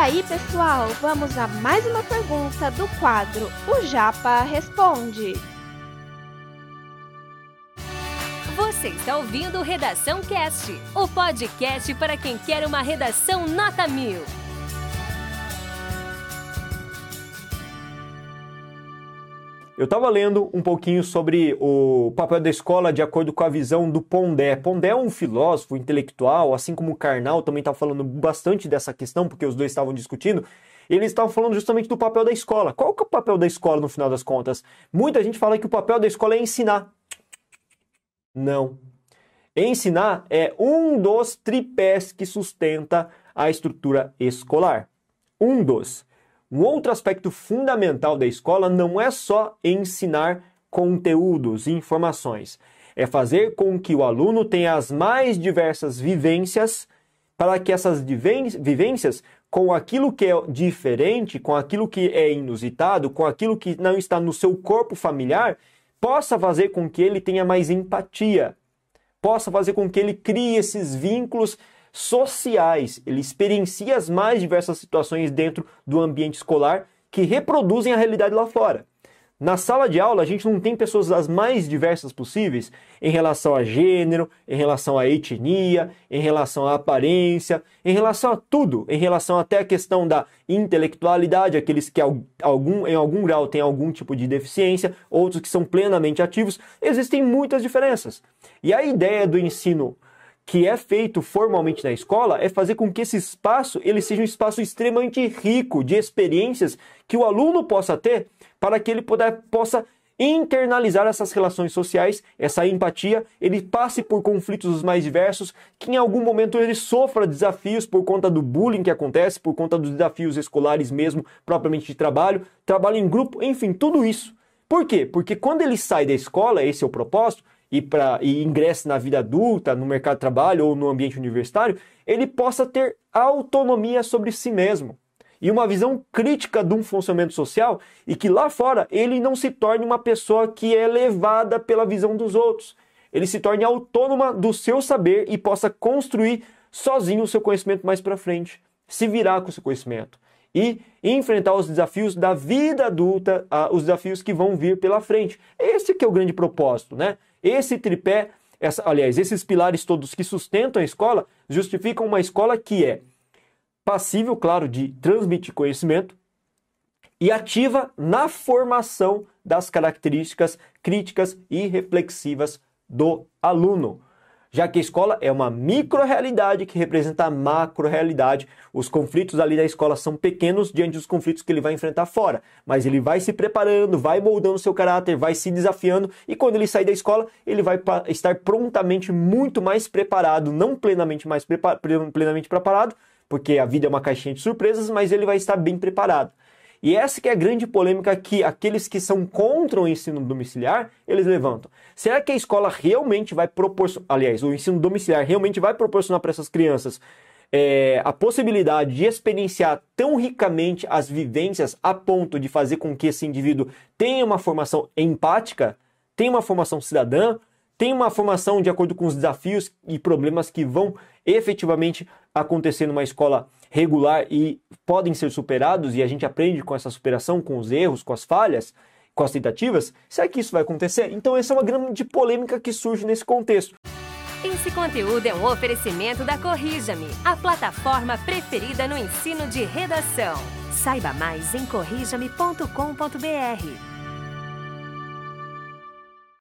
aí, pessoal, vamos a mais uma pergunta do quadro O Japa Responde. Você está ouvindo Redação Cast, o podcast para quem quer uma redação nota mil. Eu estava lendo um pouquinho sobre o papel da escola de acordo com a visão do Pondé. Pondé é um filósofo intelectual, assim como Karnal também estava falando bastante dessa questão, porque os dois estavam discutindo. Eles estavam falando justamente do papel da escola. Qual que é o papel da escola no final das contas? Muita gente fala que o papel da escola é ensinar. Não. Ensinar é um dos tripés que sustenta a estrutura escolar. Um dos. Um outro aspecto fundamental da escola não é só ensinar conteúdos e informações, é fazer com que o aluno tenha as mais diversas vivências, para que essas vivências, com aquilo que é diferente, com aquilo que é inusitado, com aquilo que não está no seu corpo familiar, possa fazer com que ele tenha mais empatia, possa fazer com que ele crie esses vínculos sociais. Ele experiencia as mais diversas situações dentro do ambiente escolar que reproduzem a realidade lá fora. Na sala de aula, a gente não tem pessoas as mais diversas possíveis em relação a gênero, em relação à etnia, em relação à aparência, em relação a tudo, em relação até a questão da intelectualidade, aqueles que algum, em algum grau têm algum tipo de deficiência, outros que são plenamente ativos. Existem muitas diferenças. E a ideia do ensino que é feito formalmente na escola é fazer com que esse espaço ele seja um espaço extremamente rico de experiências que o aluno possa ter para que ele puder, possa internalizar essas relações sociais, essa empatia, ele passe por conflitos os mais diversos, que em algum momento ele sofra desafios por conta do bullying que acontece, por conta dos desafios escolares mesmo, propriamente de trabalho, trabalho em grupo, enfim, tudo isso. Por quê? Porque quando ele sai da escola, esse é o propósito, e, pra, e ingresse na vida adulta, no mercado de trabalho ou no ambiente universitário, ele possa ter autonomia sobre si mesmo e uma visão crítica de um funcionamento social e que lá fora ele não se torne uma pessoa que é levada pela visão dos outros. Ele se torne autônoma do seu saber e possa construir sozinho o seu conhecimento mais para frente, se virar com o seu conhecimento e enfrentar os desafios da vida adulta, os desafios que vão vir pela frente. Esse que é o grande propósito, né? Esse tripé, essa, aliás, esses pilares todos que sustentam a escola justificam uma escola que é passível, claro, de transmitir conhecimento e ativa na formação das características críticas e reflexivas do aluno já que a escola é uma micro-realidade que representa a macro-realidade. Os conflitos ali da escola são pequenos diante dos conflitos que ele vai enfrentar fora, mas ele vai se preparando, vai moldando seu caráter, vai se desafiando e quando ele sair da escola, ele vai estar prontamente muito mais preparado, não plenamente mais plenamente preparado, porque a vida é uma caixinha de surpresas, mas ele vai estar bem preparado. E essa que é a grande polêmica que aqueles que são contra o ensino domiciliar, eles levantam. Será que a escola realmente vai proporcionar, aliás, o ensino domiciliar realmente vai proporcionar para essas crianças é, a possibilidade de experienciar tão ricamente as vivências a ponto de fazer com que esse indivíduo tenha uma formação empática, tenha uma formação cidadã, tenha uma formação de acordo com os desafios e problemas que vão efetivamente acontecer numa escola regular e podem ser superados e a gente aprende com essa superação, com os erros, com as falhas, com as tentativas, será que isso vai acontecer? Então essa é uma grande polêmica que surge nesse contexto. Esse conteúdo é um oferecimento da Corrija-me, a plataforma preferida no ensino de redação. Saiba mais em corrijame.com.br.